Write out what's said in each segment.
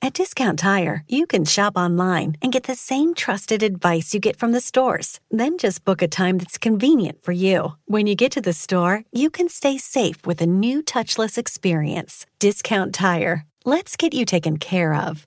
At Discount Tire, you can shop online and get the same trusted advice you get from the stores. Then just book a time that's convenient for you. When you get to the store, you can stay safe with a new touchless experience. Discount Tire. Let's get you taken care of.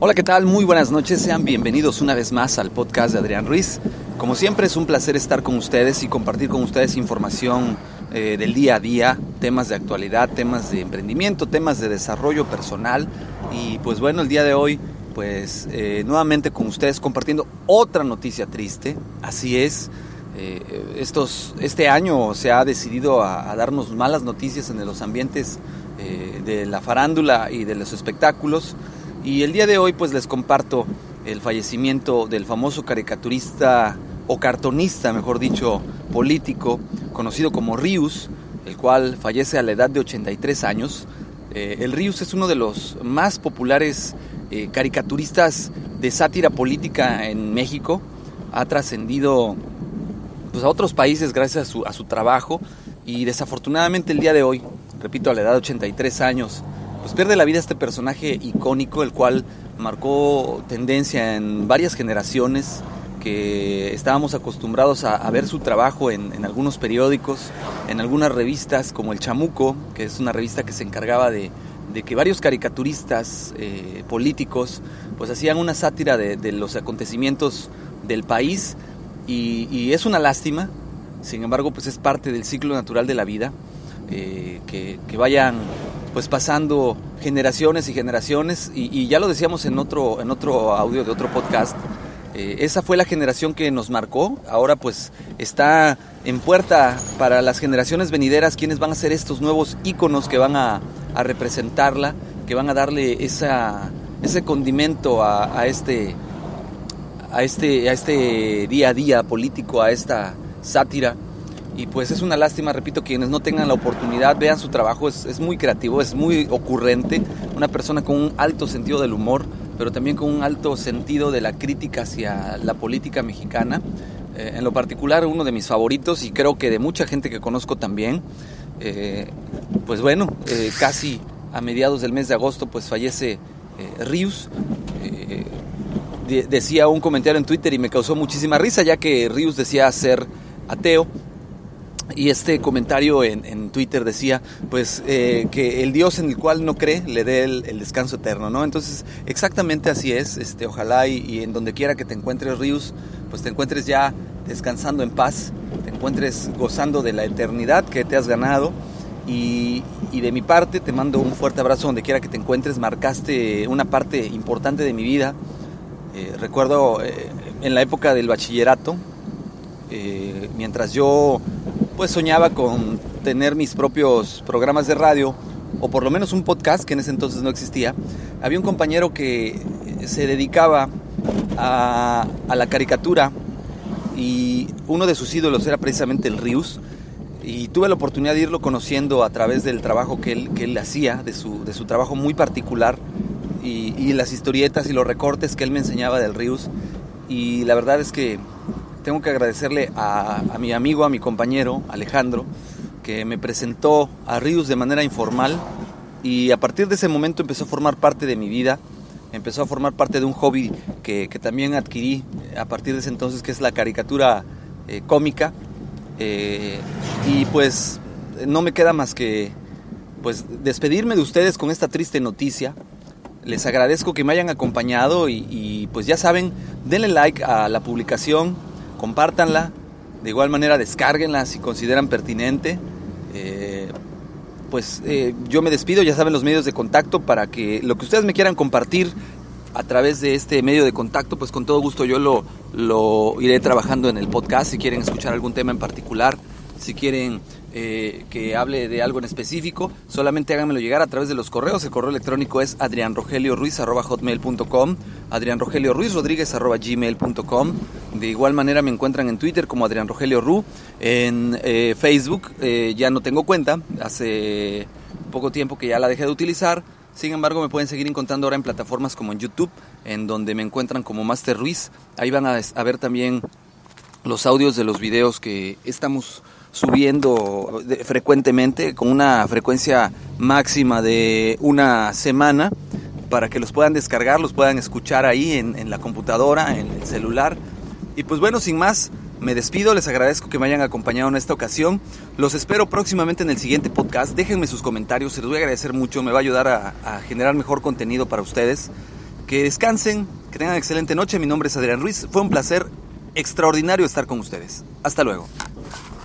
Hola, ¿qué tal? Muy buenas noches. Sean bienvenidos una vez más al podcast de Adrián Ruiz. Como siempre es un placer estar con ustedes y compartir con ustedes información eh, del día a día, temas de actualidad, temas de emprendimiento, temas de desarrollo personal. Y pues bueno, el día de hoy, pues eh, nuevamente con ustedes compartiendo otra noticia triste. Así es. Eh, estos, este año se ha decidido a, darnos malas noticias en los ambientes de la farándula y de los espectáculos. Y el día de hoy pues les comparto el fallecimiento del famoso caricaturista o cartonista, mejor dicho, político, conocido como Rius, el cual fallece a la edad de 83 años. Eh, el Rius es uno de los más populares eh, caricaturistas de sátira política en México. Ha trascendido pues, a otros países gracias a su, a su trabajo y desafortunadamente el día de hoy repito, a la edad de 83 años, pues pierde la vida este personaje icónico, el cual marcó tendencia en varias generaciones que estábamos acostumbrados a, ver su trabajo en, algunos periódicos, en algunas revistas como El Chamuco, que es una revista que se encargaba de, que varios caricaturistas eh, políticos pues hacían una sátira de, de los acontecimientos del país. Y, y, es una lástima, sin embargo pues es parte del ciclo natural de la vida eh, que, vayan pues pasando generaciones y generaciones. Y, ya lo decíamos en otro, en otro audio de otro podcast, eh, esa fue la generación que nos marcó, ahora pues está en puerta para las generaciones venideras quienes van a ser estos nuevos íconos que van a, representarla, que van a darle ese condimento a, a, este, a, este, a este día a día político, a esta sátira y pues es una lástima, repito, quienes no tengan la oportunidad, vean su trabajo, es, muy creativo, es muy ocurrente, una persona con un alto sentido del humor, pero también con un alto sentido de la crítica hacia la política mexicana. Eh, en lo particular, uno de mis favoritos y creo que de mucha gente que conozco también. Eh, pues bueno, eh, casi a mediados del mes de agosto pues fallece Rius. De decía un comentario en Twitter y me causó muchísima risa ya que Rius decía ser ateo y este comentario en, en Twitter decía, pues, eh, que el Dios en el cual no cree le dé el, descanso eterno, ¿no? Entonces, exactamente así es, este, ojalá y, y, en donde quiera que te encuentres, Rius, pues te encuentres ya descansando en paz, te encuentres gozando de la eternidad que te has ganado. Y, y de mi parte te mando un fuerte abrazo donde quiera que te encuentres, marcaste una parte importante de mi vida. Eh, recuerdo eh, en la época del bachillerato, eh, mientras yo pues soñaba con tener mis propios programas de radio o por lo menos un podcast que en ese entonces no existía. Había un compañero que se dedicaba a, a la caricatura y uno de sus ídolos era precisamente el Rius y tuve la oportunidad de irlo conociendo a través del trabajo que él, que él hacía, de su, de su trabajo muy particular y, y las historietas y los recortes que él me enseñaba del Rius y la verdad es que tengo que agradecerle a, a, mi amigo, a mi compañero Alejandro, que me presentó a Rius de manera informal y a partir de ese momento empezó a formar parte de mi vida, empezó a formar parte de un hobby que, que también adquirí a partir de ese entonces, que es la caricatura eh, cómica. Eh, y pues no me queda más que pues despedirme de ustedes con esta triste noticia. Les agradezco que me hayan acompañado y, pues ya saben, denle like a la publicación, compártanla, de igual manera descárguenla si consideran pertinente. Eh, pues eh, yo me despido, ya saben los medios de contacto para que lo que ustedes me quieran compartir a través de este medio de contacto, pues con todo gusto yo lo, lo iré trabajando en el podcast si quieren escuchar algún tema en particular, si quieren eh, que hable de algo en específico, solamente háganmelo llegar a través de los correos. El correo electrónico es adrianrogelioruiz.hotmail.com adrianrogelioruiz.gmail.com De igual manera me encuentran en Twitter como Adrián Rogelio Ru. En eh, Facebook eh, ya no tengo cuenta, hace poco tiempo que ya la dejé de utilizar. Sin embargo, me pueden seguir encontrando ahora en plataformas como en YouTube, en donde me encuentran como Master Ruiz. Ahí van a ver también los audios de los videos que estamos subiendo frecuentemente con una frecuencia máxima de una semana para que los puedan descargar, los puedan escuchar ahí en, la computadora, en el celular. Y pues bueno, sin más, me despido, les agradezco que me hayan acompañado en esta ocasión. Los espero próximamente en el siguiente podcast. Déjenme sus comentarios, se los voy a agradecer mucho, me va a ayudar a, a generar mejor contenido para ustedes. Que descansen, que tengan excelente noche. Mi nombre es Adrián Ruiz. Fue un placer extraordinario estar con ustedes. Hasta luego.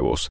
huevos.